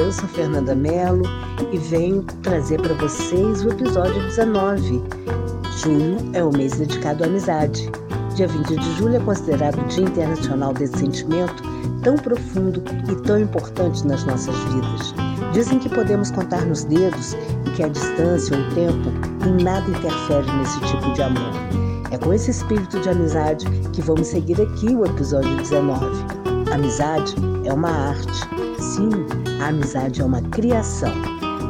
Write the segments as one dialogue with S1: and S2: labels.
S1: Eu sou Fernanda Mello e venho trazer para vocês o episódio 19. Junho é o mês dedicado à amizade. Dia 20 de julho é considerado o Dia Internacional desse sentimento tão profundo e tão importante nas nossas vidas. Dizem que podemos contar nos dedos e que a distância ou o tempo em nada interfere nesse tipo de amor. É com esse espírito de amizade que vamos seguir aqui o episódio 19. Amizade é uma arte. Sim, a amizade é uma criação.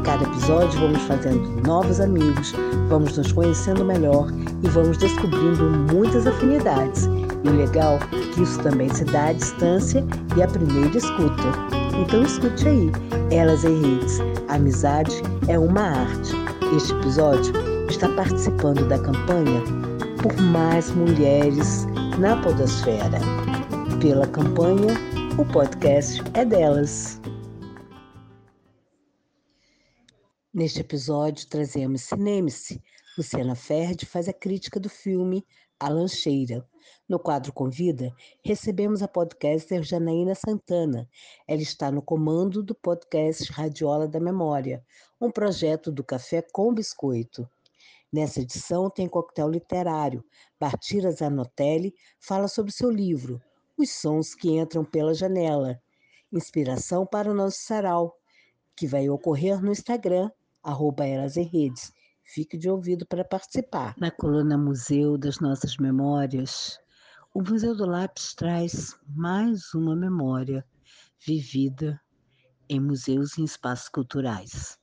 S1: Cada episódio vamos fazendo novos amigos, vamos nos conhecendo melhor e vamos descobrindo muitas afinidades. E o legal é que isso também se dá à distância e à primeira escuta. Então escute aí, Elas em Redes. Amizade é uma arte. Este episódio está participando da campanha Por Mais Mulheres na Podosfera. Pela campanha, o podcast é delas. Neste episódio, trazemos Cinemice. Luciana Ferdi faz a crítica do filme A Lancheira. No quadro Convida, recebemos a podcaster Janaína Santana. Ela está no comando do podcast Radiola da Memória, um projeto do Café com Biscoito. Nessa edição tem coquetel literário. Bartira Zanotelli fala sobre seu livro, Os Sons que Entram pela Janela, inspiração para o nosso sarau, que vai ocorrer no Instagram arroba Elas em Redes. Fique de ouvido para participar. Na coluna Museu das Nossas Memórias, o Museu do Lápis traz mais uma memória vivida em museus e espaços culturais.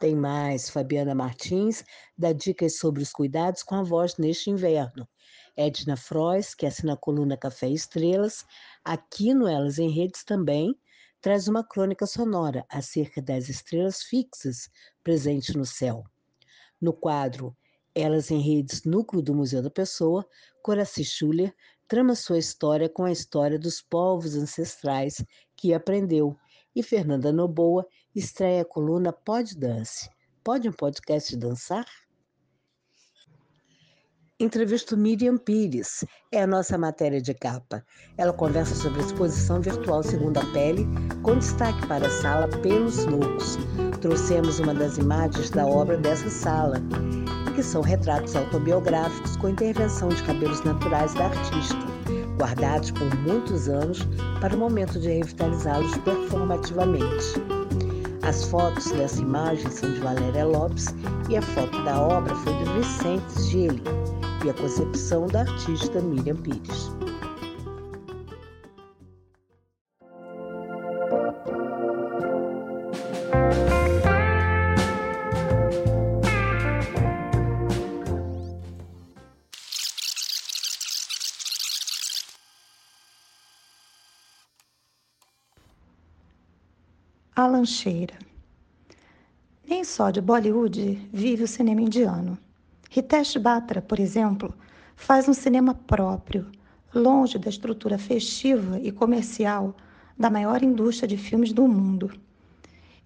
S1: Tem mais, Fabiana Martins dá dicas sobre os cuidados com a voz neste inverno. Edna Frois, que assina a coluna Café Estrelas, aqui no Elas em Redes também, traz uma crônica sonora acerca das estrelas fixas presentes no céu. No quadro Elas em Redes Núcleo do Museu da Pessoa, Coraci Schuller trama sua história com a história dos povos ancestrais que aprendeu, e Fernanda Noboa estreia a coluna Pode Dance. Pode um podcast dançar? Entrevisto Miriam Pires, é a nossa matéria de capa. Ela conversa sobre a exposição virtual Segunda Pele, com destaque para a sala Pelos Loucos. Trouxemos uma das imagens da obra dessa sala, que são retratos autobiográficos com intervenção de cabelos naturais da artista, guardados por muitos anos para o momento de revitalizá-los performativamente. As fotos dessa imagem são de Valéria Lopes e a foto da obra foi de Vicente Gili e a concepção da artista Miriam Pires.
S2: A Lancheira. Nem só de Bollywood vive o cinema indiano. Hitesh Batra, por exemplo, faz um cinema próprio, longe da estrutura festiva e comercial da maior indústria de filmes do mundo.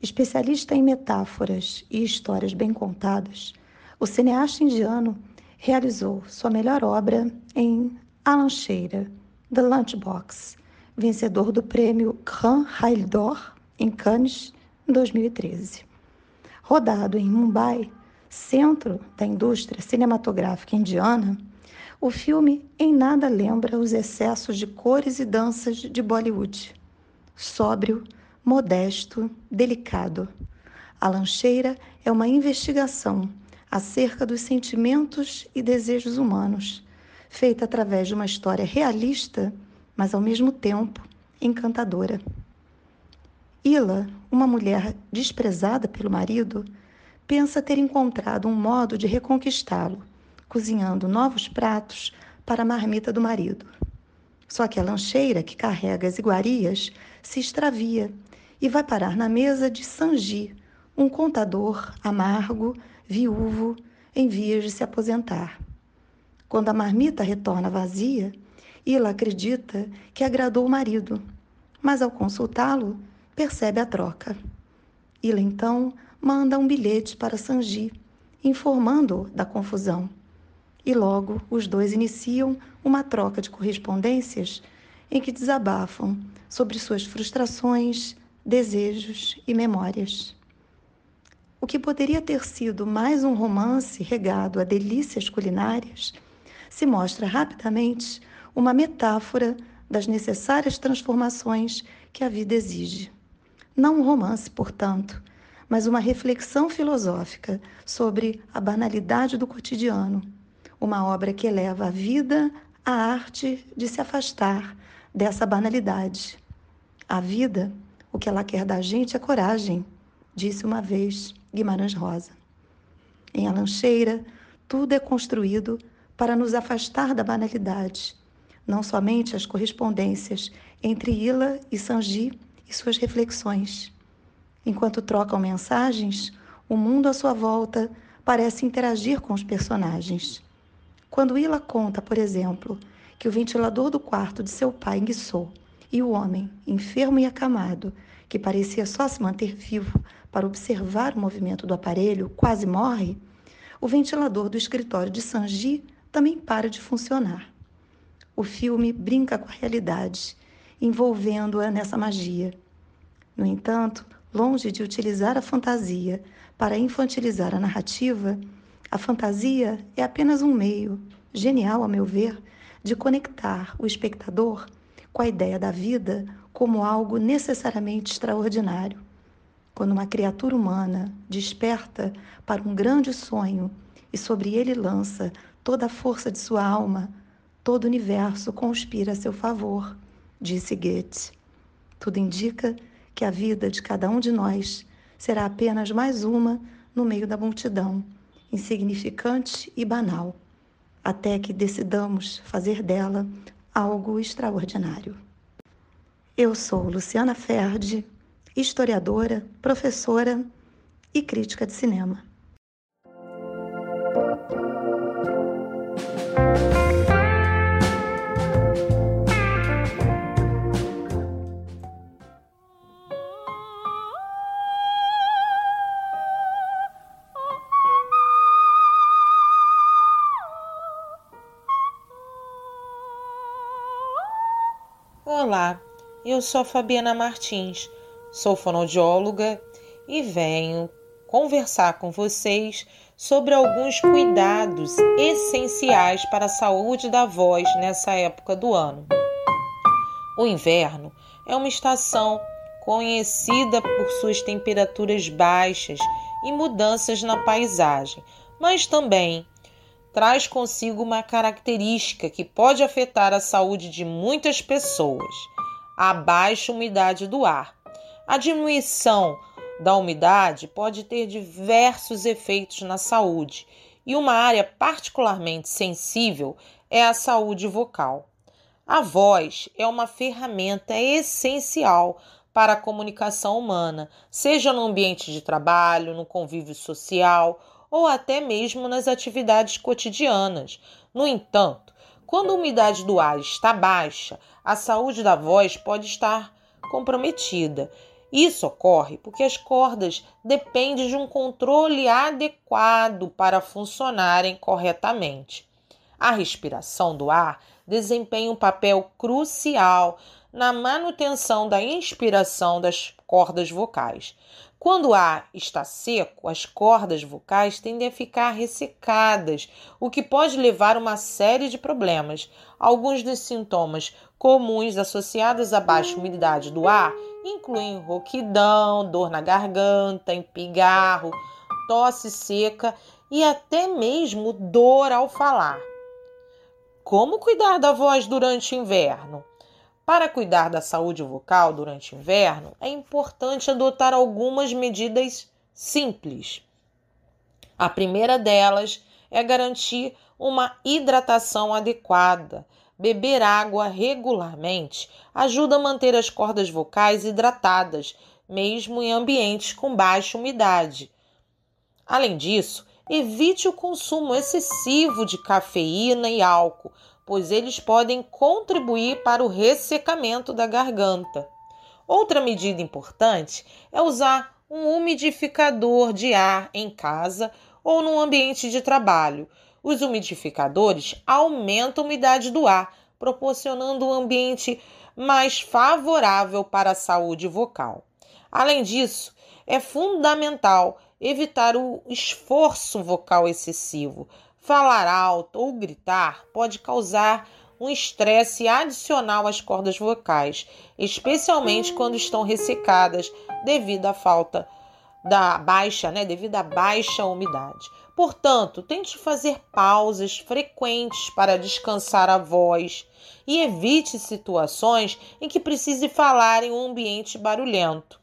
S2: Especialista em metáforas e histórias bem contadas, o cineasta indiano realizou sua melhor obra em A Lancheira, The Lunchbox, vencedor do prêmio Grand Rail em Cannes, em 2013. Rodado em Mumbai, centro da indústria cinematográfica indiana, o filme em nada lembra os excessos de cores e danças de Bollywood. Sóbrio, modesto, delicado. A Lancheira é uma investigação acerca dos sentimentos e desejos humanos, feita através de uma história realista, mas ao mesmo tempo encantadora. Ila, uma mulher desprezada pelo marido, pensa ter encontrado um modo de reconquistá-lo, cozinhando novos pratos para a marmita do marido. Só que a lancheira que carrega as iguarias se extravia e vai parar na mesa de Sanji, um contador amargo, viúvo, em vias de se aposentar. Quando a marmita retorna vazia, Ila acredita que agradou o marido, mas ao consultá-lo, percebe a troca. Ila então manda um bilhete para Sanji, informando-o da confusão. E logo os dois iniciam uma troca de correspondências em que desabafam sobre suas frustrações, desejos e memórias. O que poderia ter sido mais um romance regado a delícias culinárias se mostra rapidamente uma metáfora das necessárias transformações que a vida exige. Não um romance, portanto, mas uma reflexão filosófica sobre a banalidade do cotidiano, uma obra que eleva a vida à arte de se afastar dessa banalidade. A vida, o que ela quer da gente é coragem, disse uma vez Guimarães Rosa. Em A Lancheira, tudo é construído para nos afastar da banalidade, não somente as correspondências entre Ila e Sanji e suas reflexões. Enquanto trocam mensagens, o mundo à sua volta parece interagir com os personagens. Quando Ila conta, por exemplo, que o ventilador do quarto de seu pai enguiçou e o homem, enfermo e acamado, que parecia só se manter vivo para observar o movimento do aparelho, quase morre, o ventilador do escritório de Sanji também para de funcionar. O filme brinca com a realidade, envolvendo-a nessa magia. No entanto, longe de utilizar a fantasia para infantilizar a narrativa, a fantasia é apenas um meio, genial a meu ver, de conectar o espectador com a ideia da vida como algo necessariamente extraordinário. Quando uma criatura humana desperta para um grande sonho e sobre ele lança toda a força de sua alma, todo o universo conspira a seu favor, disse Goethe. Tudo indica que a vida de cada um de nós será apenas mais uma no meio da multidão, insignificante e banal, até que decidamos fazer dela algo extraordinário. Eu sou Luciana Ferdi, historiadora, professora e crítica de cinema.
S3: Eu sou Fabiana Martins, sou fonoaudióloga e venho conversar com vocês sobre alguns cuidados essenciais para a saúde da voz nessa época do ano. O inverno é uma estação conhecida por suas temperaturas baixas e mudanças na paisagem, mas também traz consigo uma característica que pode afetar a saúde de muitas pessoas: a baixa umidade do ar. A diminuição da umidade pode ter diversos efeitos na saúde, e uma área particularmente sensível é a saúde vocal. A voz é uma ferramenta essencial para a comunicação humana, seja no ambiente de trabalho, no convívio social ou até mesmo nas atividades cotidianas. No entanto, quando a umidade do ar está baixa, a saúde da voz pode estar comprometida. Isso ocorre porque as cordas dependem de um controle adequado para funcionarem corretamente. A respiração do ar desempenha um papel crucial na manutenção da inspiração das cordas vocais. Quando o ar está seco, as cordas vocais tendem a ficar ressecadas, o que pode levar a uma série de problemas. Alguns dos sintomas comuns associados à baixa umidade do ar incluem rouquidão, dor na garganta, empigarro, tosse seca e até mesmo dor ao falar. Como cuidar da voz durante o inverno? Para cuidar da saúde vocal durante o inverno, é importante adotar algumas medidas simples. A primeira delas é garantir uma hidratação adequada. Beber água regularmente ajuda a manter as cordas vocais hidratadas, mesmo em ambientes com baixa umidade. Além disso, evite o consumo excessivo de cafeína e álcool, pois eles podem contribuir para o ressecamento da garganta. Outra medida importante é usar um umidificador de ar em casa ou no ambiente de trabalho. Os umidificadores aumentam a umidade do ar, proporcionando um ambiente mais favorável para a saúde vocal. Além disso, é fundamental evitar o esforço vocal excessivo. Falar alto ou gritar pode causar um estresse adicional às cordas vocais, especialmente quando estão ressecadas devido à falta da baixa, né, devido à baixa umidade. Portanto, tente fazer pausas frequentes para descansar a voz e evite situações em que precise falar em um ambiente barulhento.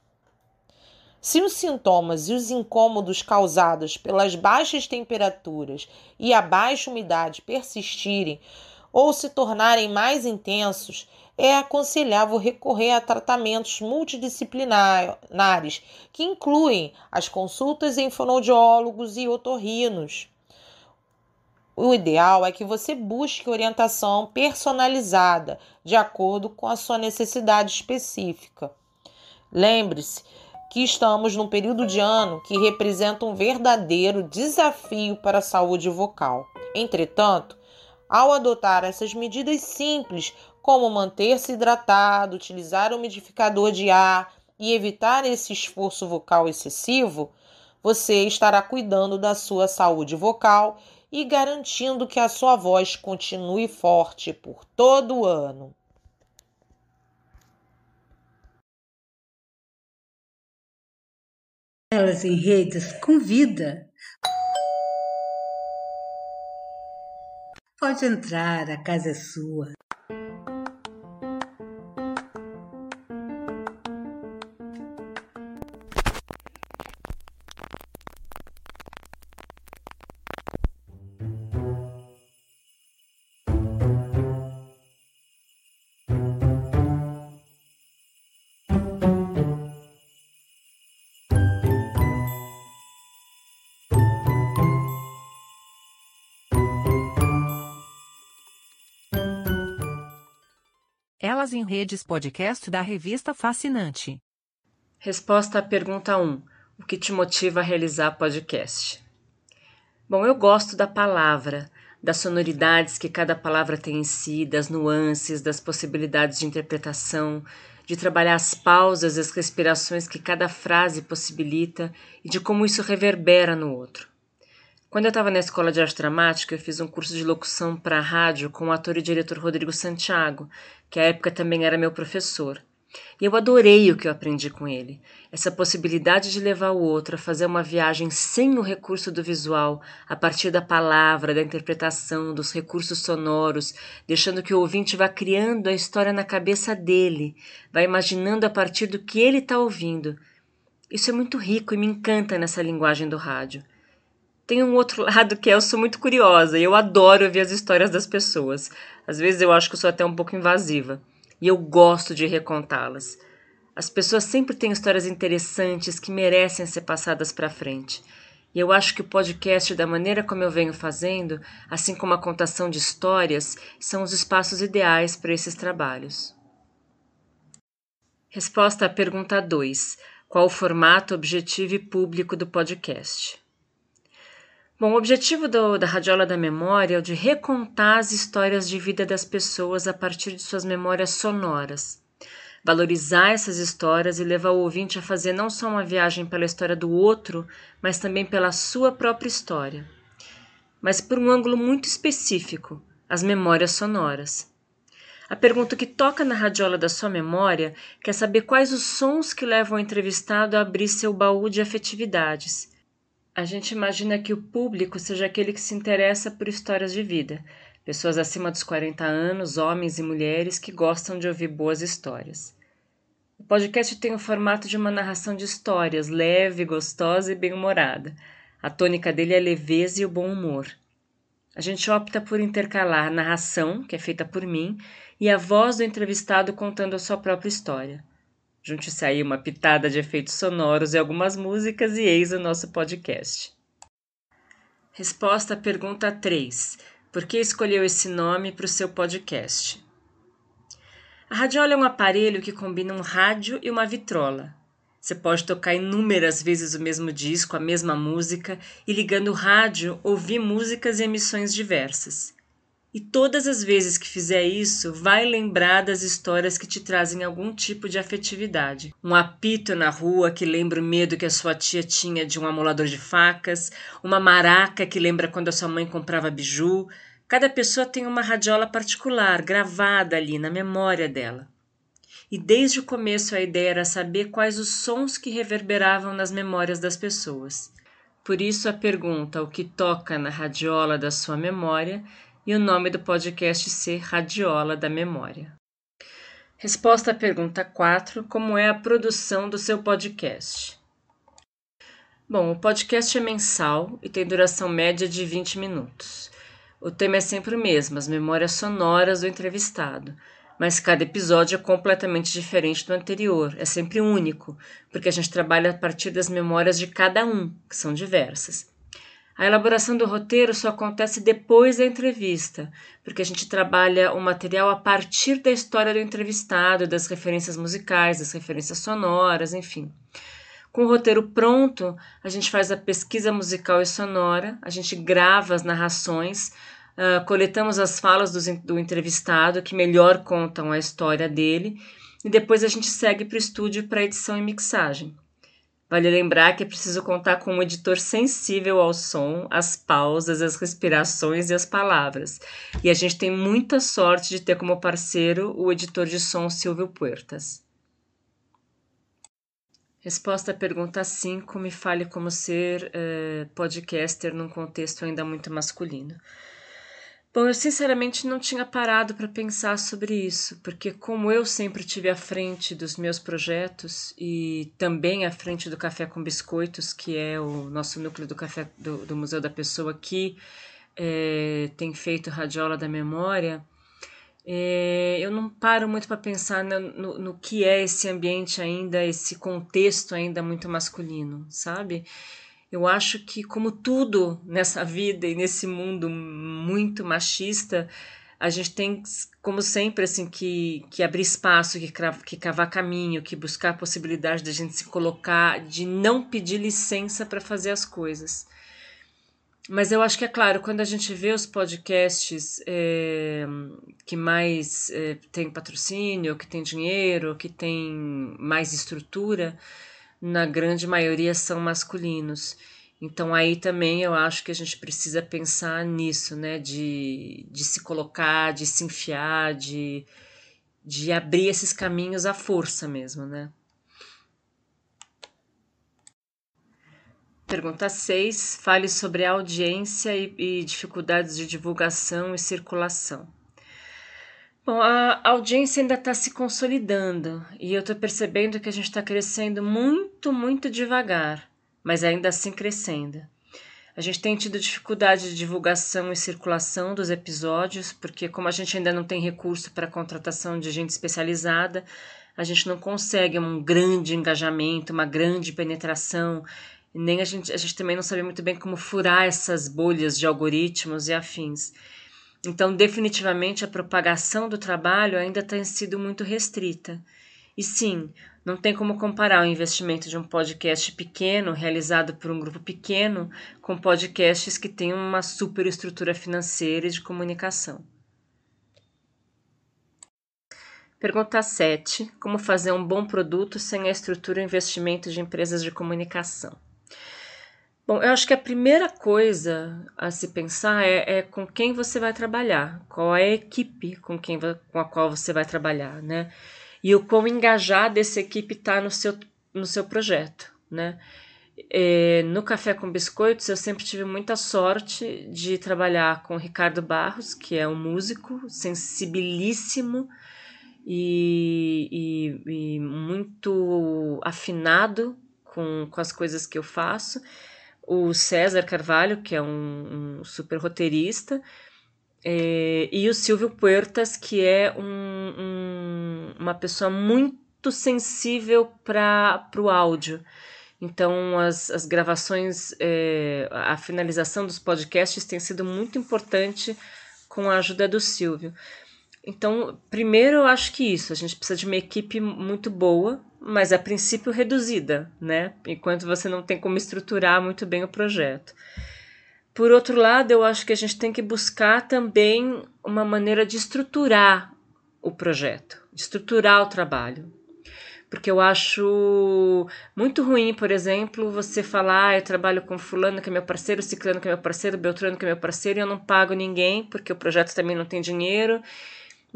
S3: Se os sintomas e os incômodos causados pelas baixas temperaturas e a baixa umidade persistirem ou se tornarem mais intensos, é aconselhável recorrer a tratamentos multidisciplinares, que incluem as consultas em fonoaudiólogos e otorrinos. O ideal é que você busque orientação personalizada, de acordo com a sua necessidade específica. Lembre-se que estamos num período de ano que representa um verdadeiro desafio para a saúde vocal. Entretanto, ao adotar essas medidas simples, como manter-se hidratado, utilizar umidificador de ar e evitar esse esforço vocal excessivo, você estará cuidando da sua saúde vocal e garantindo que a sua voz continue forte por todo o ano.
S1: Elas em redes convida. Pode entrar, a casa é sua.
S4: Elas em Redes podcast da revista Fascinante.
S5: Resposta à pergunta 1. O que te motiva a realizar podcast? Bom, eu gosto da palavra, das sonoridades que cada palavra tem em si, das nuances, das possibilidades de interpretação, de trabalhar as pausas e as respirações que cada frase possibilita e de como isso reverbera no outro. Quando eu estava na escola de arte dramática, eu fiz um curso de locução para rádio com o ator e diretor Rodrigo Santiago, que à época também era meu professor. E eu adorei o que eu aprendi com ele. Essa possibilidade de levar o outro a fazer uma viagem sem o recurso do visual, a partir da palavra, da interpretação, dos recursos sonoros, deixando que o ouvinte vá criando a história na cabeça dele, vá imaginando a partir do que ele está ouvindo. Isso é muito rico e me encanta nessa linguagem do rádio. Tem um outro lado que é eu sou muito curiosa e eu adoro ouvir as histórias das pessoas. Às vezes eu acho que eu sou até um pouco invasiva e eu gosto de recontá-las. As pessoas sempre têm histórias interessantes que merecem ser passadas para frente. E eu acho que o podcast, da maneira como eu venho fazendo, assim como a contação de histórias, são os espaços ideais para esses trabalhos. Resposta à pergunta 2: Qual o formato, objetivo e público do podcast? Bom, o objetivo do, da Radiola da Memória é o de recontar as histórias de vida das pessoas a partir de suas memórias sonoras. Valorizar essas histórias e levar o ouvinte a fazer não só uma viagem pela história do outro, mas também pela sua própria história. Mas por um ângulo muito específico, as memórias sonoras. A pergunta que toca na radiola da sua memória quer saber quais os sons que levam o entrevistado a abrir seu baú de afetividades a gente imagina que o público seja aquele que se interessa por histórias de vida, pessoas acima dos 40 anos, homens e mulheres que gostam de ouvir boas histórias. O podcast tem o formato de uma narração de histórias, leve, gostosa e bem-humorada. A tônica dele é a leveza e o bom humor. A gente opta por intercalar a narração, que é feita por mim, e a voz do entrevistado contando a sua própria história. Junte-se aí uma pitada de efeitos sonoros e algumas músicas e eis o nosso podcast. Resposta à pergunta 3. Por que escolheu esse nome para o seu podcast? A radiola é um aparelho que combina um rádio e uma vitrola. Você pode tocar inúmeras vezes o mesmo disco, a mesma música, e ligando o rádio, ouvir músicas e emissões diversas. E todas as vezes que fizer isso, vai lembrar das histórias que te trazem algum tipo de afetividade. Um apito na rua que lembra o medo que a sua tia tinha de um amolador de facas, uma maraca que lembra quando a sua mãe comprava biju. Cada pessoa tem uma radiola particular gravada ali na memória dela. E desde o começo a ideia era saber quais os sons que reverberavam nas memórias das pessoas. Por isso a pergunta o que toca na radiola da sua memória e o nome do podcast ser Radiola da Memória. Resposta à pergunta 4: Como é a produção do seu podcast? Bom, o podcast é mensal e tem duração média de 20 minutos. O tema é sempre o mesmo, as memórias sonoras do entrevistado, mas cada episódio é completamente diferente do anterior, é sempre único, porque a gente trabalha a partir das memórias de cada um, que são diversas. A elaboração do roteiro só acontece depois da entrevista, porque a gente trabalha o material a partir da história do entrevistado, das referências musicais, das referências sonoras, enfim. Com o roteiro pronto, a gente faz a pesquisa musical e sonora, a gente grava as narrações, uh, coletamos as falas do, do entrevistado que melhor contam a história dele e depois a gente segue para o estúdio para edição e mixagem. Vale lembrar que é preciso contar com um editor sensível ao som, às pausas, às respirações e às palavras. E a gente tem muita sorte de ter como parceiro o editor de som Silvio Puertas. Resposta à pergunta 5: me fale como ser uh, podcaster num contexto ainda muito masculino. Bom, eu sinceramente não tinha parado para pensar sobre isso, porque como eu sempre tive à frente dos meus projetos e também à frente do Café com Biscoitos, que é o nosso núcleo do Café do, do Museu da Pessoa que é, tem feito Radiola da Memória, é, eu não paro muito para pensar no, no, no que é esse ambiente ainda, esse contexto ainda muito masculino, sabe? Eu acho que, como tudo nessa vida e nesse mundo muito machista, a gente tem, como sempre, assim, que, que abrir espaço, que, que cavar caminho, que buscar a possibilidade de a gente se colocar, de não pedir licença para fazer as coisas. Mas eu acho que é claro, quando a gente vê os podcasts é, que mais é, tem patrocínio, que tem dinheiro, que tem mais estrutura, na grande maioria são masculinos. Então aí também eu acho que a gente precisa pensar nisso, né? De, de se colocar, de se enfiar, de, de abrir esses caminhos à força mesmo, né? Pergunta 6. Fale sobre audiência e, e dificuldades de divulgação e circulação. Bom, a audiência ainda está se consolidando e eu estou percebendo que a gente está crescendo muito, muito devagar, mas ainda assim crescendo. A gente tem tido dificuldade de divulgação e circulação dos episódios, porque, como a gente ainda não tem recurso para contratação de gente especializada, a gente não consegue um grande engajamento, uma grande penetração, nem a gente, a gente também não sabe muito bem como furar essas bolhas de algoritmos e afins. Então, definitivamente, a propagação do trabalho ainda tem sido muito restrita. E sim, não tem como comparar o investimento de um podcast pequeno, realizado por um grupo pequeno, com podcasts que têm uma superestrutura financeira e de comunicação. Pergunta 7. Como fazer um bom produto sem a estrutura e investimento de empresas de comunicação? Bom, eu acho que a primeira coisa a se pensar é, é, com quem você vai trabalhar, qual é a equipe com, quem, com a qual você vai trabalhar, né? E o quão engajada essa equipe está no seu, no seu projeto, né? É, no Café com Biscoitos, eu sempre tive muita sorte de trabalhar com o Ricardo Barros, que é um músico sensibilíssimo e, e, e muito afinado com, com as coisas que eu faço o César Carvalho, que é um, um super roteirista, é, e o Silvio Puertas, que é um, um, uma pessoa muito sensível para o áudio. Então, as, as gravações, é, a finalização dos podcasts tem sido muito importante com a ajuda do Silvio. Então, primeiro eu acho que isso, a gente precisa de uma equipe muito boa, mas a princípio reduzida, né? Enquanto você não tem como estruturar muito bem o projeto. Por outro lado, eu acho que a gente tem que buscar também uma maneira de estruturar o projeto, de estruturar o trabalho. Porque eu acho muito ruim, por exemplo, você falar, ah, eu trabalho com fulano que é meu parceiro, ciclano que é meu parceiro, beltrano que é meu parceiro, e eu não pago ninguém, porque o projeto também não tem dinheiro.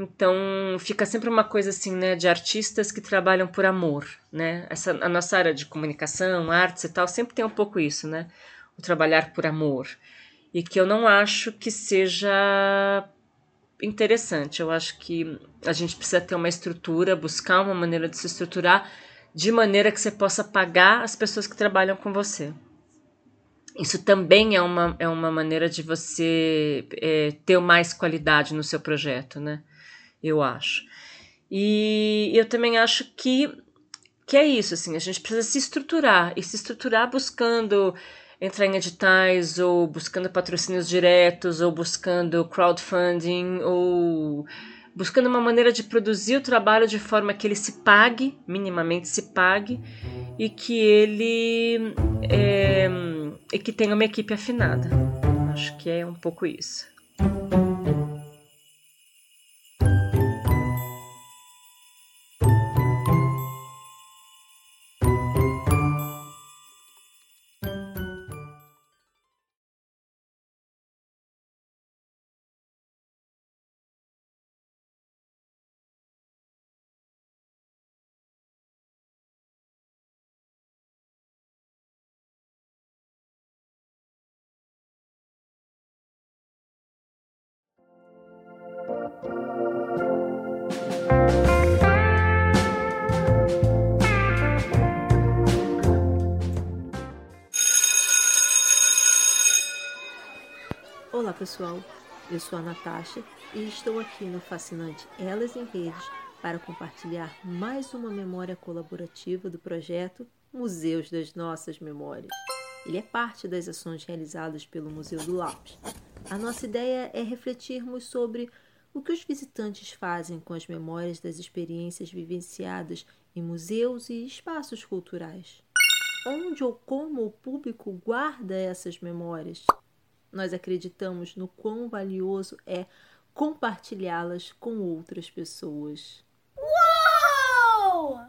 S5: Então, fica sempre uma coisa assim, né, de artistas que trabalham por amor, né? Essa a nossa área de comunicação, artes e tal, sempre tem um pouco isso, né? O trabalhar por amor. E que eu não acho que seja interessante. Eu acho que a gente precisa ter uma estrutura, buscar uma maneira de se estruturar de maneira que você possa pagar as pessoas que trabalham com você. Isso também é uma, é uma maneira de você é, ter mais qualidade no seu projeto, né? Eu acho. E eu também acho que, que é isso, assim, a gente precisa se estruturar e se estruturar buscando entrar em editais ou buscando patrocínios diretos ou buscando crowdfunding ou buscando uma maneira de produzir o trabalho de forma que ele se pague, minimamente se pague, e que ele é, e que tenha uma equipe afinada. Acho que é um pouco isso.
S6: Pessoal, eu sou a Natasha e estou aqui no fascinante Elas em Redes para compartilhar mais uma memória colaborativa do projeto Museus das Nossas Memórias. Ele é parte das ações realizadas pelo Museu do Lápis. A nossa ideia é refletirmos sobre o que os visitantes fazem com as memórias das experiências vivenciadas em museus e espaços culturais. Onde ou como o público guarda essas memórias? Nós acreditamos no quão valioso é compartilhá-las com outras pessoas.
S7: Uou!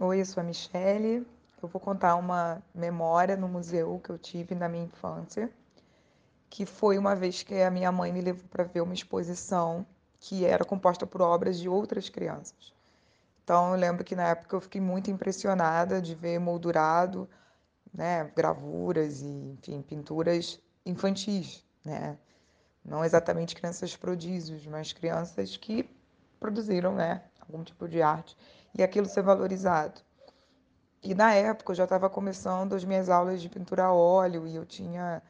S7: Oi, eu sou a Michele. Eu vou contar uma memória no museu que eu tive na minha infância, que foi uma vez que a minha mãe me levou para ver uma exposição que era composta por obras de outras crianças. Então eu lembro que na época eu fiquei muito impressionada de ver moldurado, né, gravuras e, enfim, pinturas infantis, né? Não exatamente crianças prodígios, mas crianças que produziram, né, algum tipo de arte e aquilo ser valorizado. E na época eu já estava começando as minhas aulas de pintura a óleo e eu tinha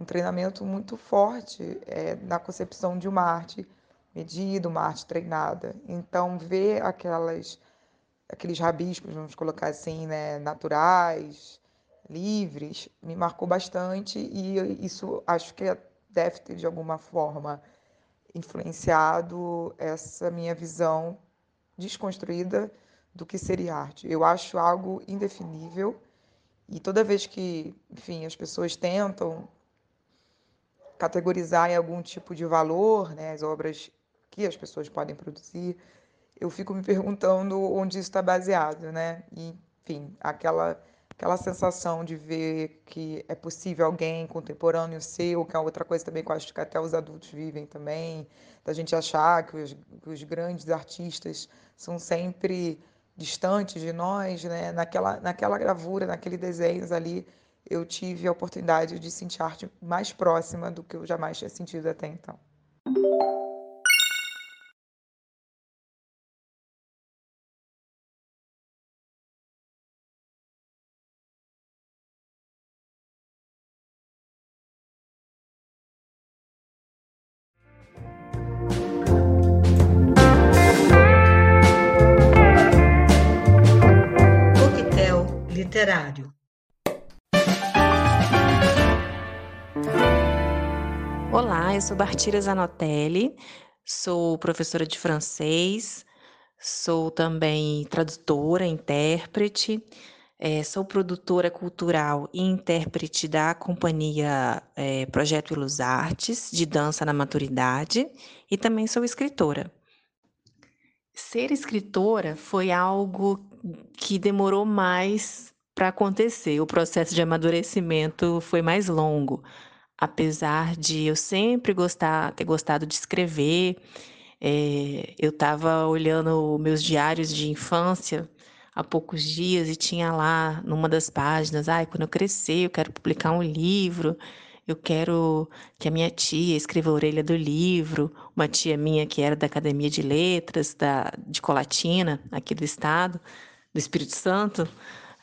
S7: um treinamento muito forte é, na concepção de uma arte medida, uma arte treinada. Então ver aquelas aqueles rabiscos, vamos colocar assim, né, naturais, livres, me marcou bastante e isso acho que deve ter de alguma forma influenciado essa minha visão desconstruída do que seria arte. Eu acho algo indefinível e toda vez que, enfim, as pessoas tentam categorizar em algum tipo de valor, né, as obras que as pessoas podem produzir, eu fico me perguntando onde isso está baseado, né? E, enfim, aquela aquela sensação de ver que é possível alguém contemporâneo seu, que é outra coisa também que eu acho que até os adultos vivem também, da gente achar que os, que os grandes artistas são sempre distantes de nós, né? Naquela, naquela gravura, naquele desenhos ali, eu tive a oportunidade de sentir arte mais próxima do que eu jamais tinha sentido até então.
S1: Literário.
S8: Olá, eu sou Bartira Zanotelli, sou professora de francês, sou também tradutora, intérprete, É, sou produtora cultural e intérprete da companhia é, Projeto Ilus Artes, de dança na maturidade, e também sou escritora. Ser escritora foi algo que demorou mais para acontecer. O processo de amadurecimento foi mais longo, apesar de eu sempre gostar, ter gostado de escrever. É, eu estava olhando meus diários de infância há poucos dias e tinha lá numa das páginas, ai, quando eu crescer, eu quero publicar um livro eu quero que a minha tia escreva a orelha do livro, uma tia minha que era da Academia de Letras, da, de Colatina, aqui do estado, do Espírito Santo.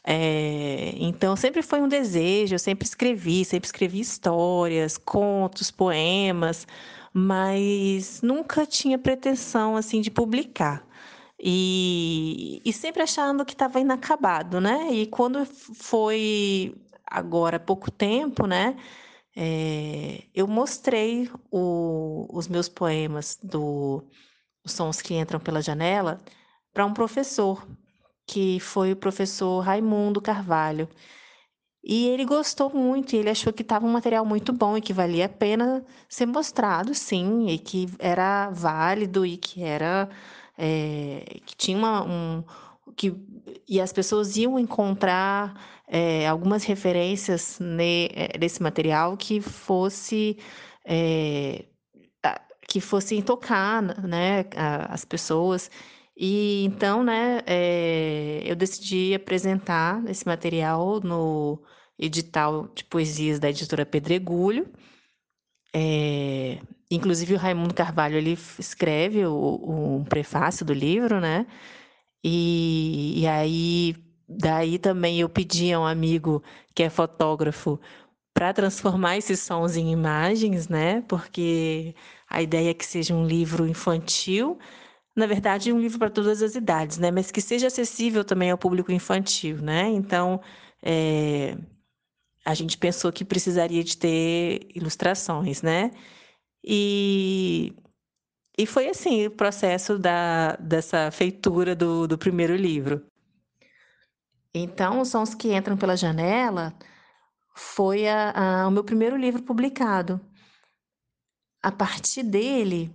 S8: É, então, sempre foi um desejo, eu sempre escrevi, sempre escrevi histórias, contos, poemas, mas nunca tinha pretensão, assim, de publicar. E, e sempre achando que estava inacabado, né? E quando foi agora pouco tempo, né? É, eu mostrei o, os meus poemas do Os Sons que Entram pela Janela para um professor, que foi o professor Raimundo Carvalho. E ele gostou muito, ele achou que estava um material muito bom e que valia a pena ser mostrado, sim, e que era válido e que era é, que tinha uma, um, que e as pessoas iam encontrar é, algumas referências ne, nesse material que fosse é, que fossem tocar né, as pessoas. E então, né, é, eu decidi apresentar esse material no edital de poesias da editora Pedregulho. É, inclusive o Raimundo Carvalho ele escreve o, o, um prefácio do livro, né? E, e aí, daí também eu pedi a um amigo que é fotógrafo para transformar esses sons em imagens, né? Porque a ideia é que seja um livro infantil, na verdade, um livro para todas as idades, né? Mas que seja acessível também ao público infantil, né? Então, é, a gente pensou que precisaria de ter ilustrações, né? E e foi assim o processo da, dessa feitura do, do primeiro livro. Então, Os Sons que Entram pela Janela foi a, a, o meu primeiro livro publicado. A partir dele,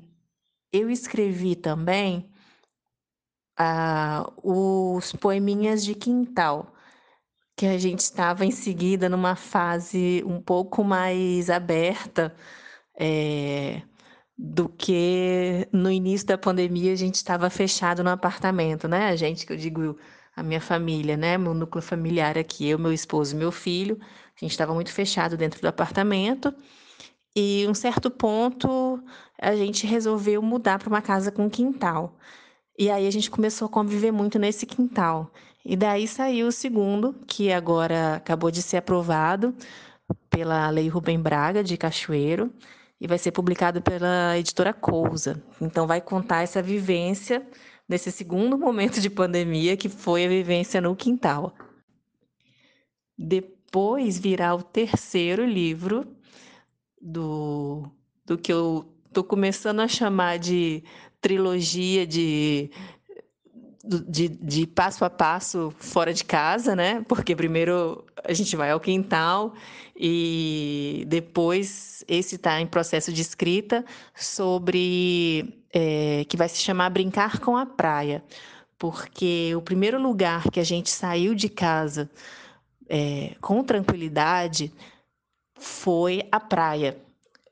S8: eu escrevi também os poeminhas de quintal, que a gente estava em seguida numa fase um pouco mais aberta. É, do que no início da pandemia a gente estava fechado no apartamento, né? A gente, que eu digo, a minha família, né? Meu núcleo familiar aqui, eu, meu esposo meu filho, a gente estava muito fechado dentro do apartamento. E um certo ponto a gente resolveu mudar para uma casa com quintal. E aí a gente começou a conviver muito nesse quintal. E daí saiu o segundo, que agora acabou de ser aprovado pela Lei Rubem Braga de Cachoeiro, e vai ser publicado pela editora Cousa. Então, vai contar essa vivência nesse segundo momento de pandemia, que foi a vivência no quintal. Depois virá o terceiro livro do, do que eu estou começando a chamar de trilogia de de, de, passo a passo fora de casa, né? Porque primeiro a gente vai ao quintal e depois esse está em processo de escrita sobre é, que vai se chamar Brincar com a Praia, porque o primeiro lugar que a gente saiu de casa é, com tranquilidade foi a praia.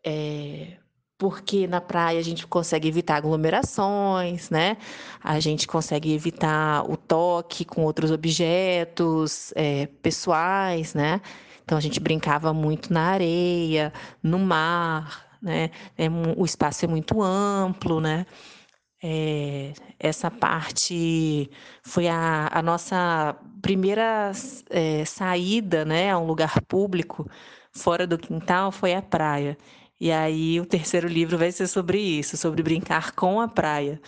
S8: É, porque na praia a gente consegue evitar aglomerações, né? A gente consegue evitar o toque com outros objetos é, pessoais, né? Então a gente brincava muito na areia, no mar, né? É, o espaço é muito amplo, né? É, essa parte foi a, a nossa primeira é, saída, né, a um lugar público fora do quintal foi a praia. E aí o terceiro livro vai ser sobre isso, sobre brincar com a praia.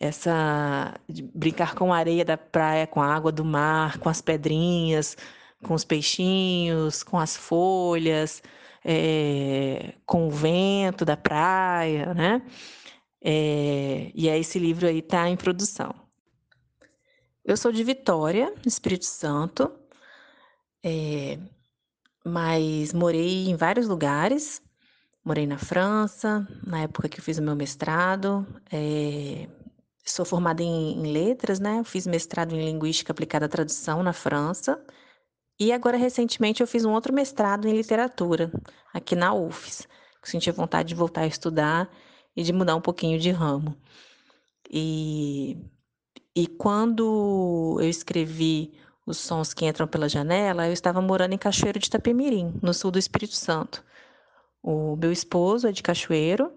S8: Essa brincar com a areia da praia, com a água do mar, com as pedrinhas, com os peixinhos, com as folhas, é, com o vento da praia, né? É, e aí esse livro aí está em produção. Eu sou de Vitória, Espírito Santo, É, mas morei em vários lugares. Morei na França, na época que eu fiz o meu mestrado. É, sou formada em, em letras, né? Fiz mestrado em linguística aplicada à tradução na França. E agora, recentemente, eu fiz um outro mestrado em literatura, aqui na UFES. Senti vontade de voltar a estudar e de mudar um pouquinho de ramo. E, e quando eu escrevi Os Sons que Entram pela Janela, eu estava morando em Cachoeiro de Itapemirim, no sul do Espírito Santo. O meu esposo é de Cachoeiro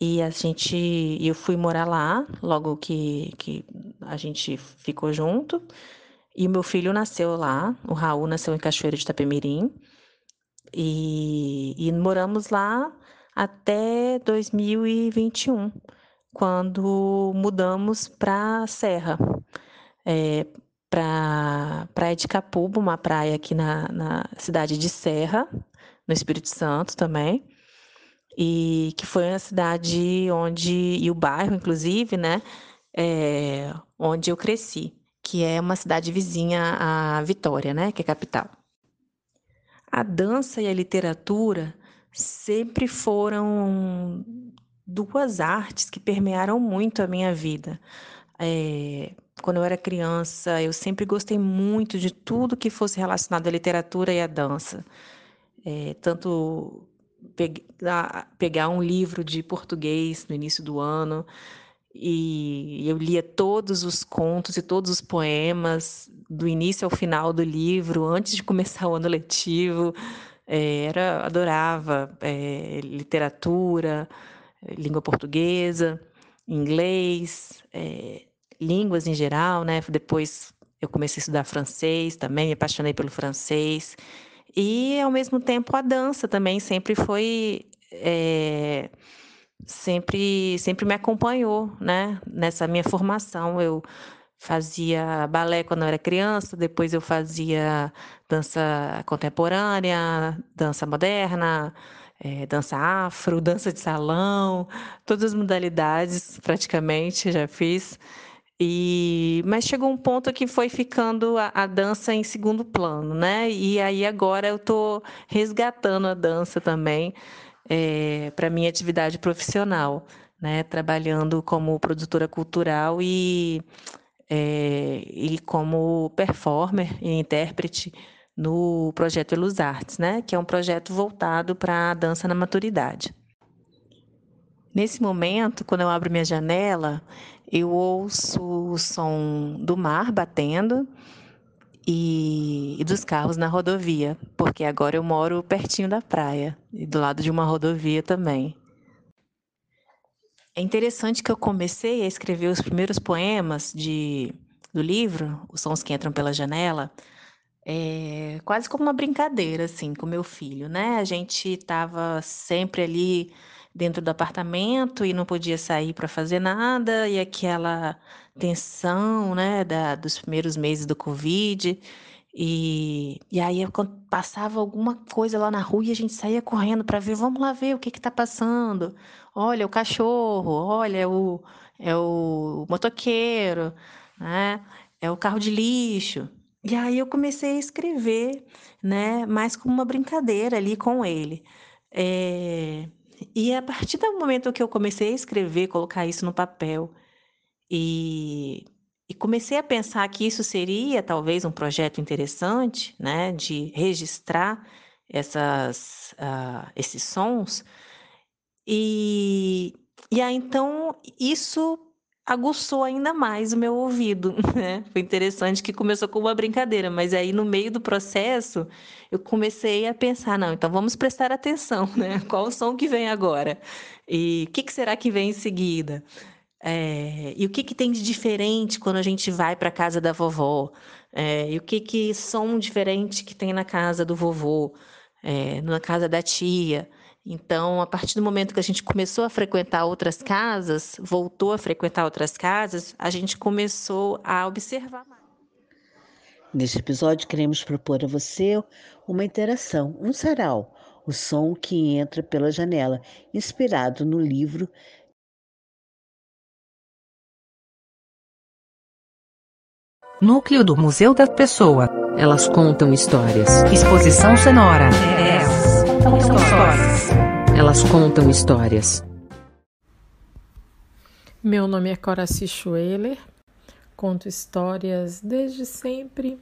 S8: e a gente, eu fui morar lá logo que, que a gente ficou junto. E o meu filho nasceu lá, o Raul nasceu em Cachoeira de Itapemirim. E, e moramos lá até 2021, quando mudamos para a Serra, é, para Praia de Capuba, uma praia aqui na, na cidade de Serra, no Espírito Santo também e que foi uma cidade onde e o bairro inclusive né é, onde eu cresci que é uma cidade vizinha à Vitória, né, que é a capital. A dança e a literatura sempre foram duas artes que permearam muito a minha vida. É, quando eu era criança, eu sempre gostei muito de tudo que fosse relacionado à literatura e à dança. É, tanto pegar, pegar um livro de português no início do ano, e eu lia todos os contos e todos os poemas do início ao final do livro antes de começar o ano letivo. É, era adorava é, literatura língua portuguesa inglês é, línguas em geral né? Depois eu comecei a estudar francês também me apaixonei pelo francês e ao mesmo tempo a dança também sempre foi é, sempre sempre me acompanhou, né? Nessa minha formação, eu fazia balé quando eu era criança, depois eu fazia dança contemporânea, dança moderna, é, dança afro, dança de salão, todas as modalidades praticamente já fiz. E, mas chegou um ponto que foi ficando a, a dança em segundo plano, né? E aí agora eu estou resgatando a dança também é, para minha atividade profissional, né? Trabalhando como produtora cultural e, é, e como performer e intérprete no projeto Elus Artes, né? Que é um projeto voltado para a dança na maturidade. Nesse momento, quando eu abro minha janela, eu ouço o som do mar batendo e, e, dos carros na rodovia, porque agora eu moro pertinho da praia e do lado de uma rodovia também. É interessante que eu comecei a escrever os primeiros poemas de, do livro, Os Sons que Entram pela Janela, é, quase como uma brincadeira, assim, com meu filho, né? A gente estava sempre ali dentro do apartamento e não podia sair para fazer nada, e aquela tensão, né, da, dos primeiros meses do Covid. E, e aí, quando passava alguma coisa lá na rua, e a gente saía correndo para ver, vamos lá ver o que está passando. Olha, o cachorro, olha, o, é o motoqueiro, né? É o carro de lixo. E aí eu comecei a escrever, né, mais como uma brincadeira ali com ele. É, e a partir do momento que eu comecei a escrever, colocar isso no papel e, e comecei a pensar que isso seria talvez um projeto interessante, né, de registrar essas, uh, esses sons. E, e aí então isso aguçou ainda mais o meu ouvido, né? Foi interessante que começou com uma brincadeira, mas aí no meio do processo eu comecei a pensar, não, então vamos prestar atenção, né? Qual o som que vem agora? E o que, que será que vem em seguida? É, e o que, que tem de diferente quando a gente vai para a casa da vovó? É, e o que, que som diferente que tem na casa do vovô? É, na casa da tia? Então, a partir do momento que a gente começou a frequentar outras casas, voltou a frequentar outras casas, a gente começou a observar mais.
S1: Neste episódio, queremos propor a você uma interação, um sarau, o som que entra pela janela, inspirado no livro
S4: Núcleo do Museu da Pessoa. Elas contam histórias.
S9: Exposição sonora. Elas contam histórias.
S4: Elas contam histórias.
S10: Meu nome é Coraci Schweller. Conto histórias desde sempre.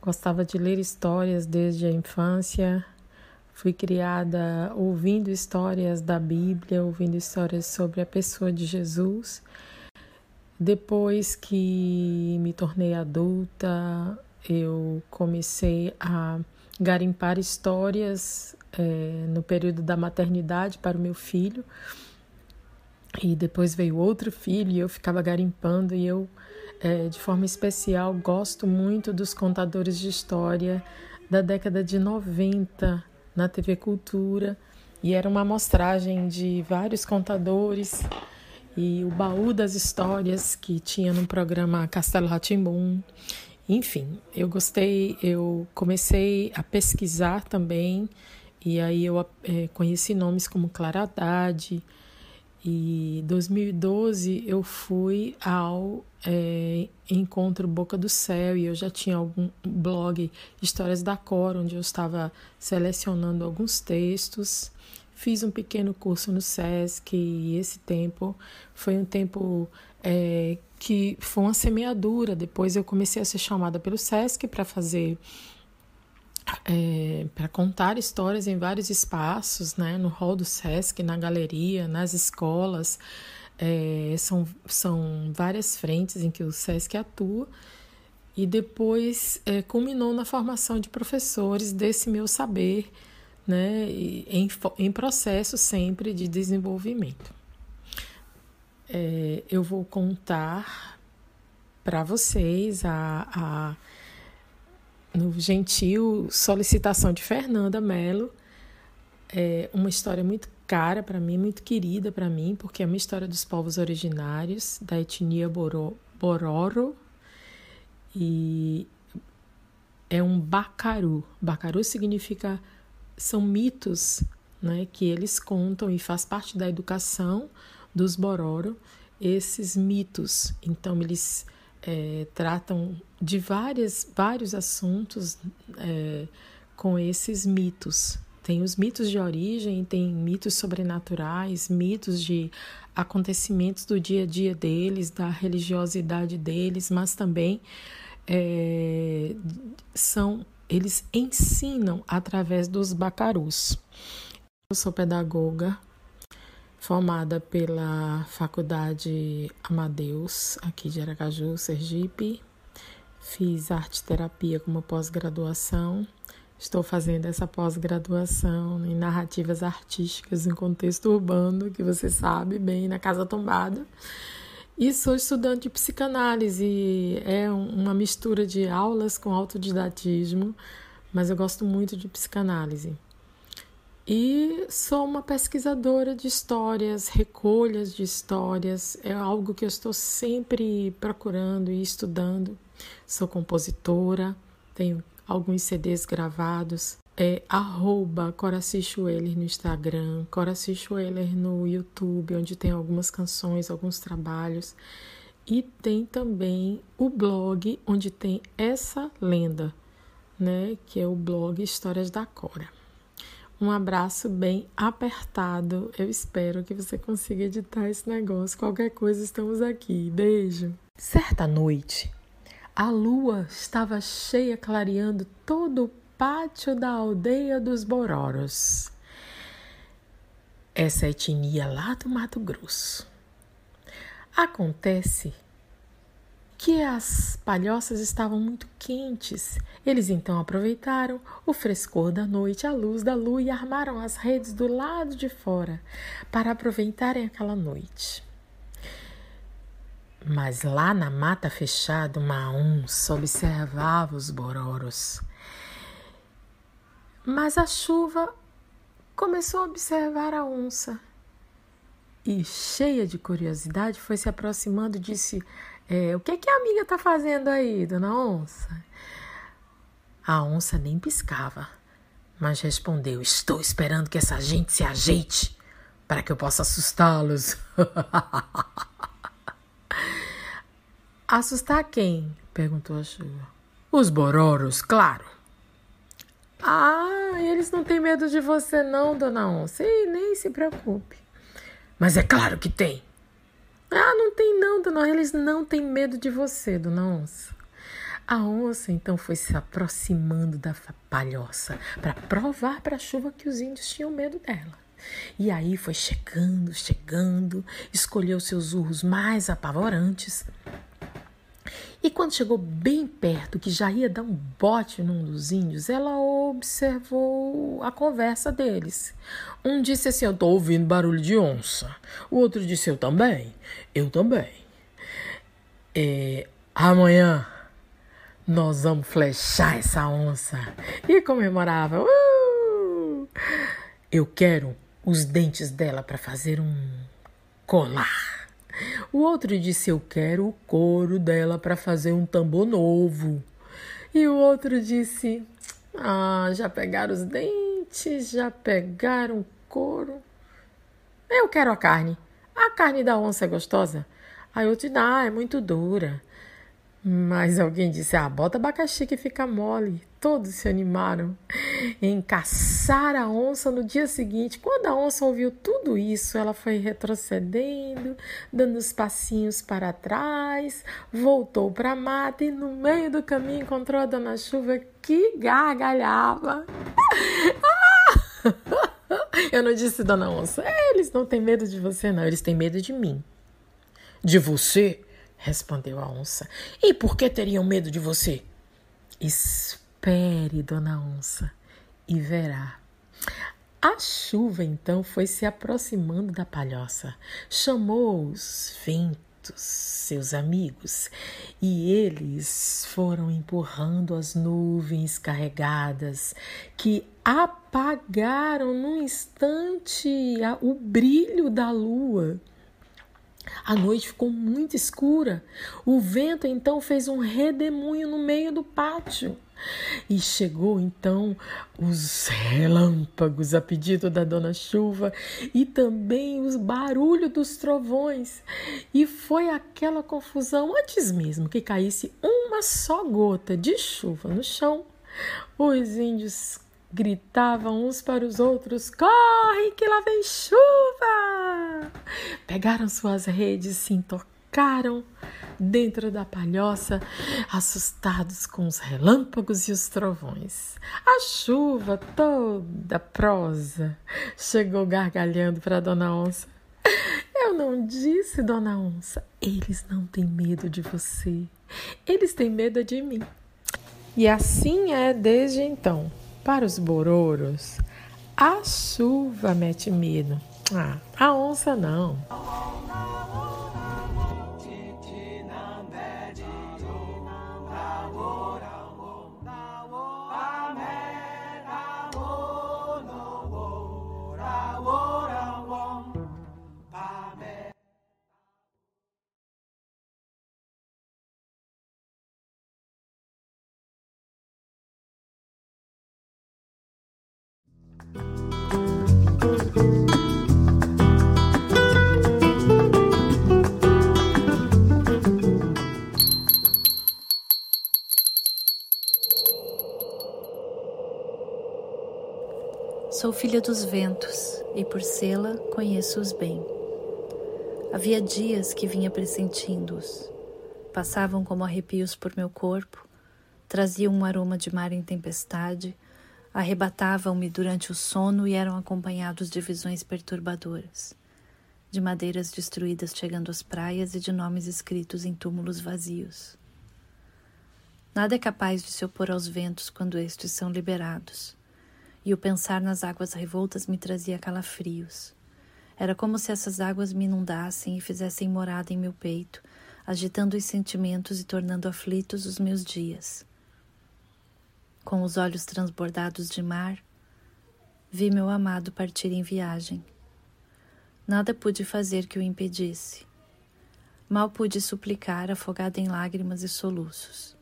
S10: Gostava de ler histórias desde a infância. Fui criada ouvindo histórias da Bíblia, ouvindo histórias sobre a pessoa de Jesus. Depois que me tornei adulta, eu comecei a garimpar histórias é, no período da maternidade para o meu filho. E depois veio outro filho e eu ficava garimpando e eu, é, de forma especial, gosto muito dos contadores de história da década de 90 na TV Cultura. E era uma amostragem de vários contadores e o baú das histórias que tinha no programa Castelo Ratimbum. Enfim, eu gostei, eu comecei a pesquisar também, e aí eu é, conheci nomes como Clara e 2012 eu fui ao é, Encontro Boca do Céu e eu já tinha algum blog Histórias da Cor, onde eu estava selecionando alguns textos. Fiz um pequeno curso no SESC e esse tempo foi um tempo é, que foi uma semeadura. Depois eu comecei a ser chamada pelo SESC para fazer é, para contar histórias em vários espaços, né? no hall do SESC, na galeria, nas escolas. É, são, são várias frentes em que o SESC atua. E depois é, culminou na formação de professores desse meu saber, né? em, em processo sempre de desenvolvimento. É, eu vou contar para vocês a, a no gentil solicitação de Fernanda Mello. É uma história muito cara para mim, muito querida para mim, porque é uma história dos povos originários da etnia Boro, Bororo e é um bacaru. Bacaru significa são mitos, né, que eles contam e faz parte da educação dos Bororo esses mitos. Então eles é, tratam de várias, vários assuntos é, com esses mitos. Tem os mitos de origem, tem mitos sobrenaturais, mitos de acontecimentos do dia a dia deles, da religiosidade deles, mas também é, são eles ensinam através dos bacarus. Eu sou pedagoga formada pela Faculdade Amadeus, aqui de Aracaju, Sergipe. Fiz arte terapia como pós-graduação. Estou fazendo essa pós-graduação em narrativas artísticas em contexto urbano, que você sabe bem, na Casa Tombada. E sou estudante de psicanálise. É uma mistura de aulas com autodidatismo, mas eu gosto muito de psicanálise. E sou uma pesquisadora de histórias, recolhas de histórias, é algo que eu estou sempre procurando e estudando. Sou compositora, tenho alguns CDs gravados. É arroba no Instagram, Coraci no YouTube, onde tem algumas canções, alguns trabalhos. E tem também o blog onde tem essa lenda, né? Que é o blog Histórias da Cora. Um abraço bem apertado. Eu espero que você consiga editar esse negócio. Qualquer coisa, estamos aqui. Beijo. Certa noite, a lua estava cheia, clareando todo o pátio da aldeia dos Bororos. Essa etnia lá do Mato Grosso. Acontece que as palhoças estavam muito quentes. Eles então aproveitaram o frescor da noite, a luz da lua e armaram as redes do lado de fora para aproveitarem aquela noite. Mas lá na mata fechada, uma onça observava os bororos. Mas a chuva começou a observar a onça e, cheia de curiosidade, foi se aproximando e disse: é, O que, que a amiga está fazendo aí, dona onça? A onça nem piscava, mas respondeu: Estou esperando que essa gente se ajeite para que eu possa assustá-los. Assustar quem? perguntou a chuva. Os bororos, claro. Ah, eles não têm medo de você, não, dona Onça. E nem se preocupe. Mas é claro que tem. Ah, não tem, não, dona. Eles não têm medo de você, dona Onça. A onça então foi se aproximando da palhoça para provar para a chuva que os índios tinham medo dela. E aí foi chegando, chegando, escolheu seus urros mais apavorantes. E quando chegou bem perto, que já ia dar um bote num dos índios, ela observou a conversa deles. Um disse assim: Eu tô ouvindo barulho de onça. O outro disse: Eu também. Eu também. É, amanhã nós vamos flechar essa onça. E comemorava. Uh! Eu quero os dentes dela para fazer um colar. O outro disse: Eu quero o couro dela para fazer um tambor novo. E o outro disse: Ah, já pegaram os dentes, já pegaram o couro. Eu quero a carne. A carne da onça é gostosa. Aí eu te dá, é muito dura. Mas alguém disse: Ah, bota abacaxi que fica mole. Todos se animaram em caçar a onça no dia seguinte. Quando a onça ouviu tudo isso, ela foi retrocedendo, dando os passinhos para trás, voltou para a mata e no meio do caminho encontrou a dona Chuva que gargalhava. Eu não disse, dona onça, eles não têm medo de você, não, eles têm medo de mim. De você? Respondeu a onça. E por que teriam medo de você? Espere, dona onça, e verá. A chuva então foi se aproximando da palhoça, chamou os ventos, seus amigos, e eles foram empurrando as nuvens carregadas que apagaram num instante o brilho da lua. A noite ficou muito escura. O vento então fez um redemoinho no meio do pátio. E chegou então os relâmpagos a pedido da dona Chuva e também os barulhos dos trovões. E foi aquela confusão antes mesmo que caísse uma só gota de chuva no chão. Os índios gritavam uns para os outros: Corre, que lá vem chuva! Pegaram suas redes, se entocaram dentro da palhoça, assustados com os relâmpagos e os trovões. A chuva toda prosa chegou gargalhando para Dona Onça. Eu não disse, Dona Onça, eles não têm medo de você, eles têm medo de mim. E assim é desde então. Para os bororos, a chuva mete medo. Ah, a onça não.
S11: Sou filha dos ventos e por sê-la conheço-os bem. Havia dias que vinha pressentindo-os. Passavam como arrepios por meu corpo, traziam um aroma de mar em tempestade, arrebatavam-me durante o sono e eram acompanhados de visões perturbadoras, de madeiras destruídas chegando às praias e de nomes escritos em túmulos vazios. Nada é capaz de se opor aos ventos quando estes são liberados e o pensar nas águas revoltas me trazia calafrios. Era como se essas águas me inundassem e fizessem morada em meu peito, agitando os sentimentos e tornando aflitos os meus dias. Com os olhos transbordados de mar, vi meu amado partir em viagem. Nada pude fazer que o impedisse. Mal pude suplicar, afogada em lágrimas e soluços.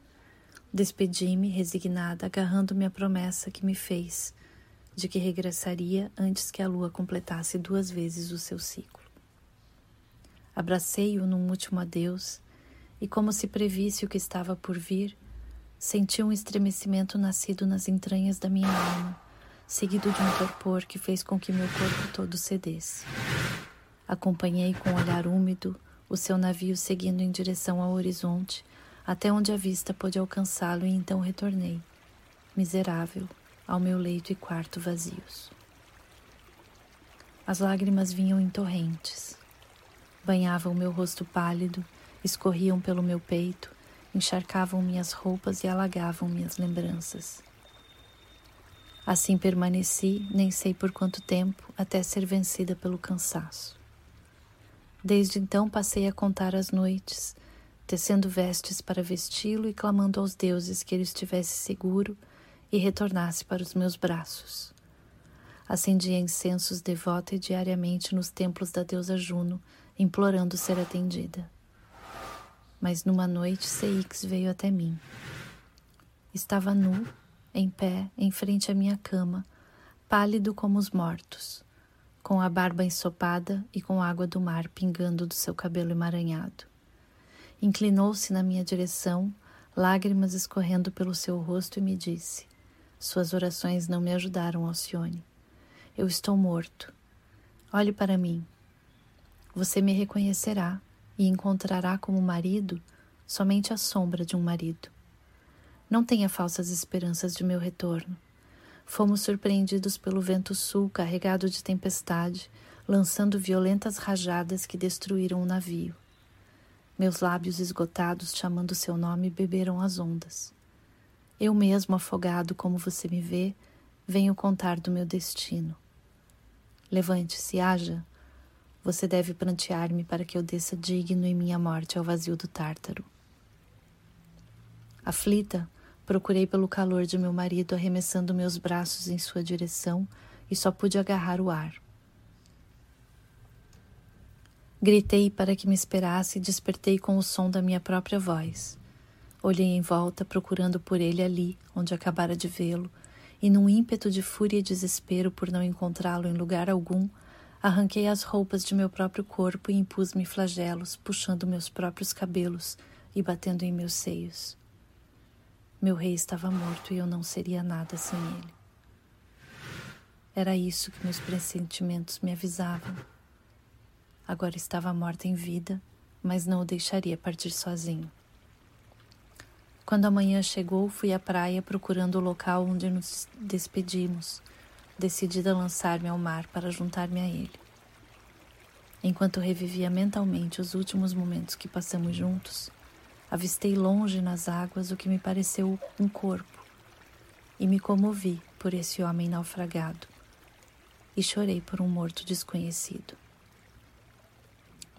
S11: Despedi-me, resignada, agarrando-me à promessa que me fez de que regressaria antes que a lua completasse duas vezes o seu ciclo. Abracei-o num último adeus e, como se previsse o que estava por vir, Senti um estremecimento nascido nas entranhas da minha alma, seguido de um torpor que fez com que meu corpo todo cedesse. Acompanhei com um olhar úmido o seu navio seguindo em direção ao horizonte, até onde a vista pôde alcançá-lo, e então retornei, miserável, ao meu leito e quarto vazios. As lágrimas vinham em torrentes, banhavam meu rosto pálido, escorriam pelo meu peito, encharcavam minhas roupas e alagavam minhas lembranças. Assim permaneci, nem sei por quanto tempo, até ser vencida pelo cansaço. Desde então passei a contar as noites, tecendo vestes para vesti-lo e clamando aos deuses que ele estivesse seguro e retornasse para os meus braços. Acendia incensos devota e diariamente nos templos da deusa Juno, implorando ser atendida. Mas numa noite Seix veio até mim. Estava nu, em pé, em frente à minha cama, pálido como os mortos, com a barba ensopada e com água do mar pingando do seu cabelo emaranhado. Inclinou-se na minha direção, lágrimas escorrendo pelo seu rosto, e me disse: Suas orações não me ajudaram, Alcione. Eu estou morto. Olhe para mim. Você me reconhecerá e encontrará como marido somente a sombra de um marido. Não tenha falsas esperanças de meu retorno. Fomos surpreendidos pelo vento sul carregado de tempestade, lançando violentas rajadas que destruíram o navio. Meus lábios esgotados, chamando seu nome, beberam as ondas. Eu mesmo, afogado como você me vê, venho contar do meu destino. Levante-se, haja. Você deve prantear-me para que eu desça digno em minha morte ao vazio do Tártaro. Aflita, procurei pelo calor de meu marido, arremessando meus braços em sua direção e só pude agarrar o ar. Gritei para que me esperasse e despertei com o som da minha própria voz. Olhei em volta, procurando por ele ali, onde acabara de vê-lo, e num ímpeto de fúria e desespero por não encontrá-lo em lugar algum, arranquei as roupas de meu próprio corpo e impus-me flagelos, puxando meus próprios cabelos e batendo em meus seios. Meu rei estava morto e eu não seria nada sem ele. Era isso que meus pressentimentos me avisavam. Agora estava morta em vida, mas não o deixaria partir sozinho. Quando a manhã chegou, fui à praia procurando o local onde nos despedimos, decidida a lançar-me ao mar para juntar-me a ele. Enquanto revivia mentalmente os últimos momentos que passamos juntos, avistei longe nas águas o que me pareceu um corpo e me comovi por esse homem naufragado e chorei por um morto desconhecido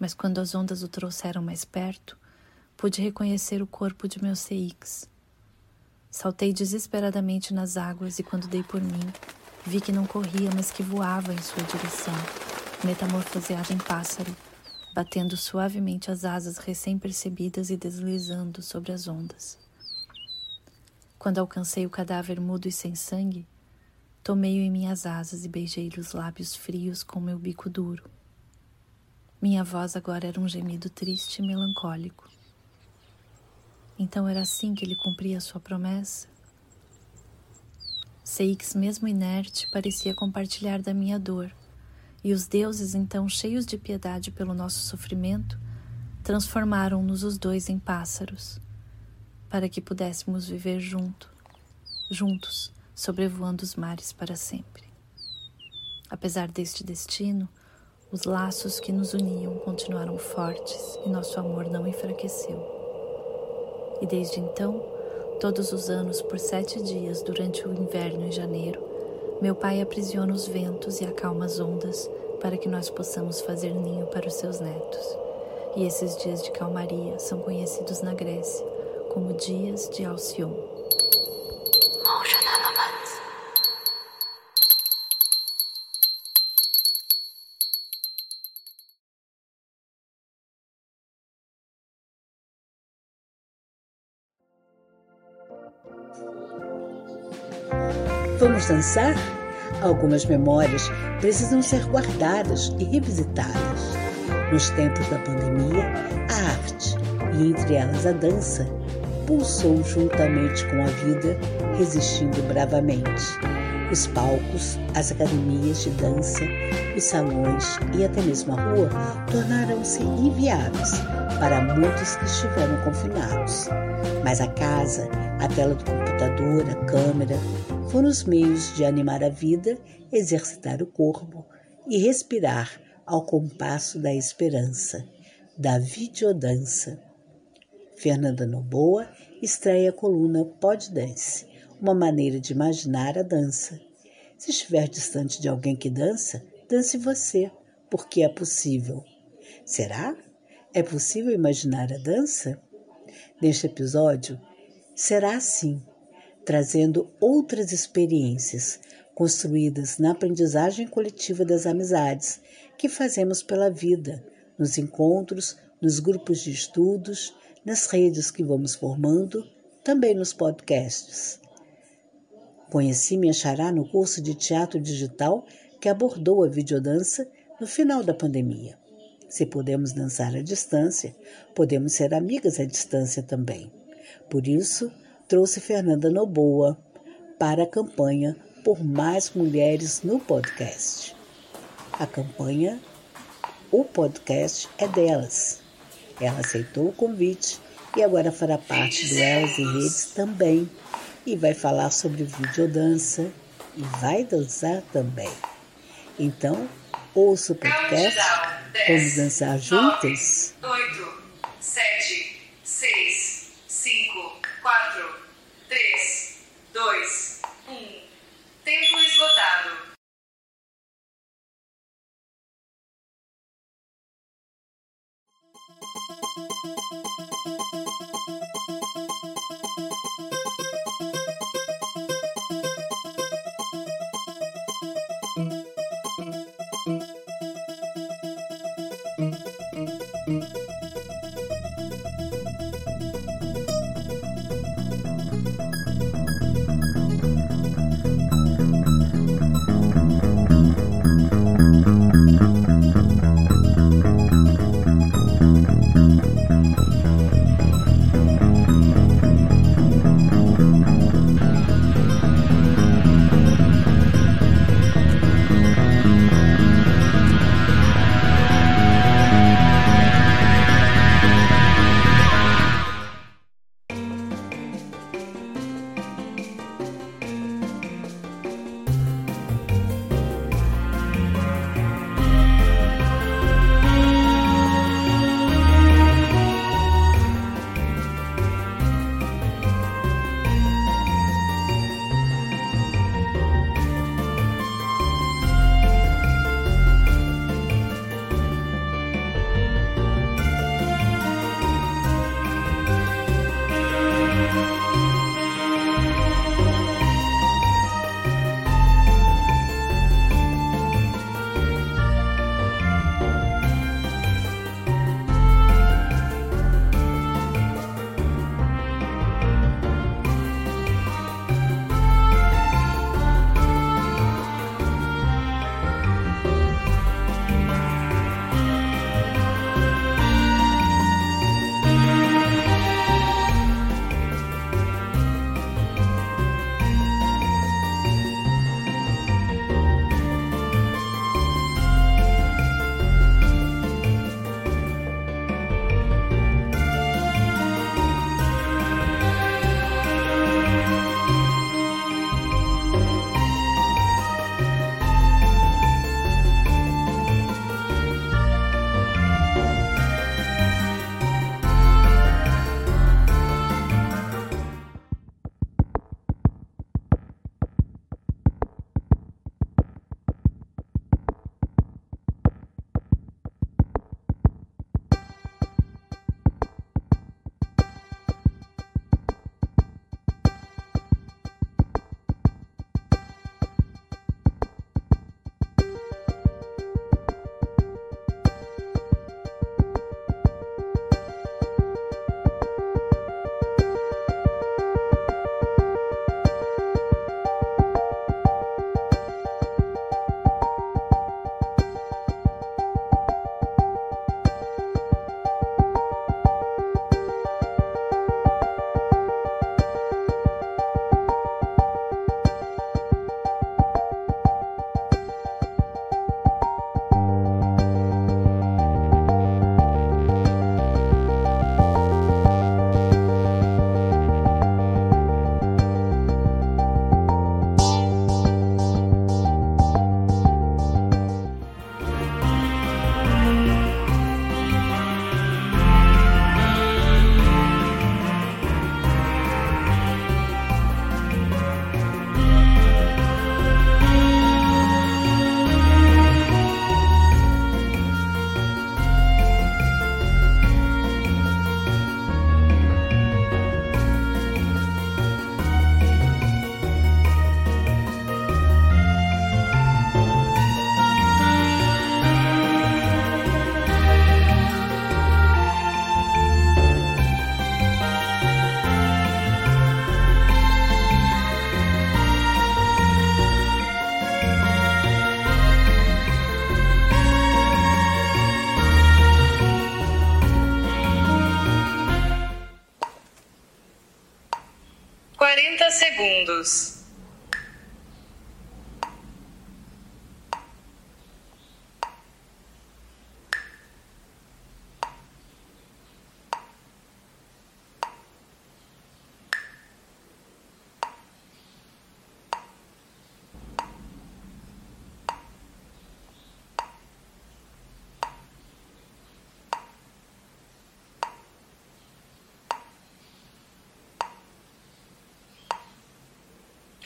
S11: mas quando as ondas o trouxeram mais perto, pude reconhecer o corpo de meu Seix. Saltei desesperadamente nas águas e quando dei por mim, vi que não corria, mas que voava em sua direção, metamorfoseado em pássaro, batendo suavemente as asas recém-percebidas e deslizando sobre as ondas. Quando alcancei o cadáver mudo e sem sangue, tomei-o em minhas asas e beijei-lhe os lábios frios com meu bico duro. Minha voz agora era um gemido triste e melancólico. Então era assim que ele cumpria sua promessa? Seix, mesmo inerte, parecia compartilhar da minha dor, e os deuses, então cheios de piedade pelo nosso sofrimento, transformaram-nos os dois em pássaros, para que pudéssemos viver junto, juntos, sobrevoando os mares para sempre. Apesar deste destino, os laços que nos uniam continuaram fortes e nosso amor não enfraqueceu. E desde então, todos os anos, por sete dias durante o inverno em janeiro, meu pai aprisiona os ventos e acalma as ondas para que nós possamos fazer ninho para os seus netos. E esses dias de calmaria são conhecidos na Grécia como dias de Alcione.
S1: Dançar? Algumas memórias precisam ser guardadas e revisitadas. Nos tempos da pandemia, a arte, e entre elas a dança, pulsou juntamente com a vida, resistindo bravamente. Os palcos, as academias de dança, os salões e até mesmo a rua tornaram-se inviáveis para muitos que estiveram confinados. Mas a casa, a tela do computador, a câmera, foram os meios de animar a vida, exercitar o corpo e respirar ao compasso da esperança, da videodança. Fernanda Noboa estreia a coluna Pod Dance, uma maneira de imaginar a dança. Se estiver distante de alguém que dança, dance você, porque é possível. Será? É possível imaginar a dança? Neste episódio, será assim, trazendo outras experiências construídas na aprendizagem coletiva das amizades que fazemos pela vida, nos encontros, nos grupos de estudos, nas redes que vamos formando, também nos podcasts. Conheci minha xará no curso de teatro digital que abordou a videodança no final da pandemia. Se podemos dançar à distância, podemos ser amigas à distância também. Por isso, trouxe Fernanda Noboa para a campanha Por Mais Mulheres no Podcast. A campanha O Podcast é delas. Ela aceitou o convite e agora fará parte do Elas e Redes também. E vai falar sobre videodança e vai dançar também. Então, ouça o podcast Vamos dançar juntas?
S12: 8, 7, dois, um. Tempo esgotado.